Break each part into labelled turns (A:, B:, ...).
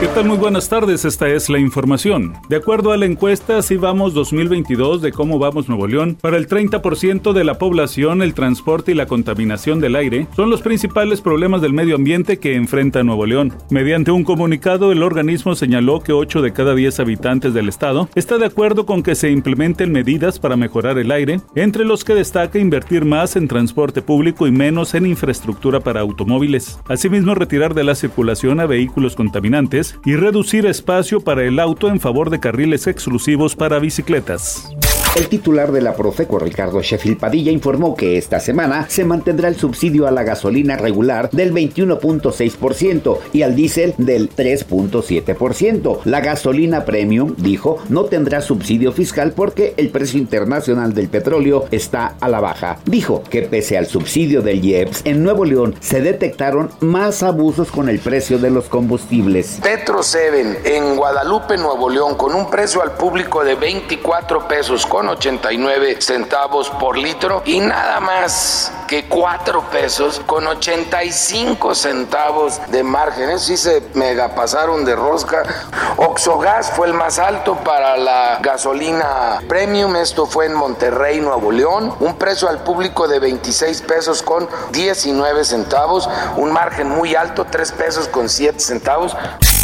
A: ¿Qué tal? Muy buenas tardes, esta es la información. De acuerdo a la encuesta Si Vamos 2022 de Cómo Vamos Nuevo León, para el 30% de la población el transporte y la contaminación del aire son los principales problemas del medio ambiente que enfrenta Nuevo León. Mediante un comunicado, el organismo señaló que 8 de cada 10 habitantes del estado está de acuerdo con que se implementen medidas para mejorar el aire, entre los que destaca invertir más en transporte público y menos en infraestructura para automóviles. Asimismo, retirar de la circulación a vehículos contaminantes y reducir espacio para el auto en favor de carriles exclusivos para bicicletas.
B: El titular de la Profeco, Ricardo Sheffield Padilla, informó que esta semana se mantendrá el subsidio a la gasolina regular del 21.6% y al diésel del 3.7%. La gasolina premium, dijo, no tendrá subsidio fiscal porque el precio internacional del petróleo está a la baja. Dijo que pese al subsidio del IEPS, en Nuevo León se detectaron más abusos con el precio de los combustibles.
C: Petro 7 en Guadalupe, Nuevo León, con un precio al público de 24 pesos con 89 centavos por litro y nada más que 4 pesos con 85 centavos de margen. Eso sí se mega pasaron de rosca. Oxogas fue el más alto para la gasolina premium. Esto fue en Monterrey, Nuevo León. Un precio al público de 26 pesos con 19 centavos. Un margen muy alto, 3 pesos con 7 centavos.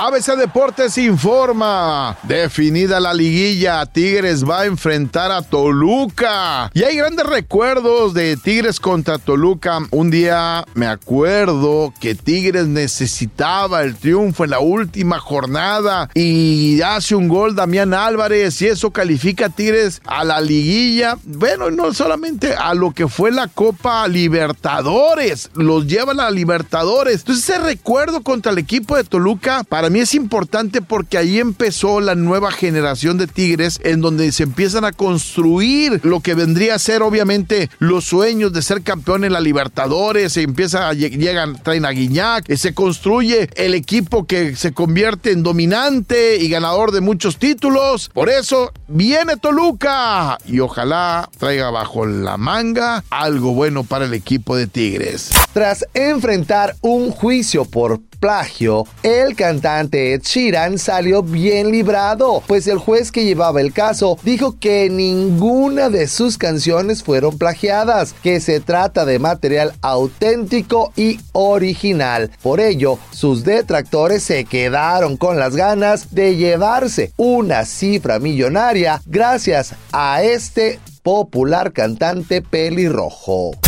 D: ABC Deportes informa. Definida la liguilla, Tigres va a enfrentar a Toluca. Y hay grandes recuerdos de Tigres contra Toluca. Un día me acuerdo que Tigres necesitaba el triunfo en la última jornada y hace un gol Damián Álvarez y eso califica a Tigres a la liguilla. Bueno, no solamente a lo que fue la Copa Libertadores, los llevan a Libertadores. Entonces ese recuerdo contra el equipo de Toluca para para mí es importante porque ahí empezó la nueva generación de Tigres en donde se empiezan a construir lo que vendría a ser obviamente los sueños de ser en la Libertadores, se empieza llegan, traen a Guiñac, se construye el equipo que se convierte en dominante y ganador de muchos títulos. Por eso viene Toluca y ojalá traiga bajo la manga algo bueno para el equipo de Tigres.
E: Tras enfrentar un juicio por plagio, el cantante Ed Sheeran salió bien librado, pues el juez que llevaba el caso dijo que ninguna de sus canciones fueron plagiadas, que se trata de material auténtico y original. Por ello, sus detractores se quedaron con las ganas de llevarse una cifra millonaria gracias a este popular cantante pelirrojo.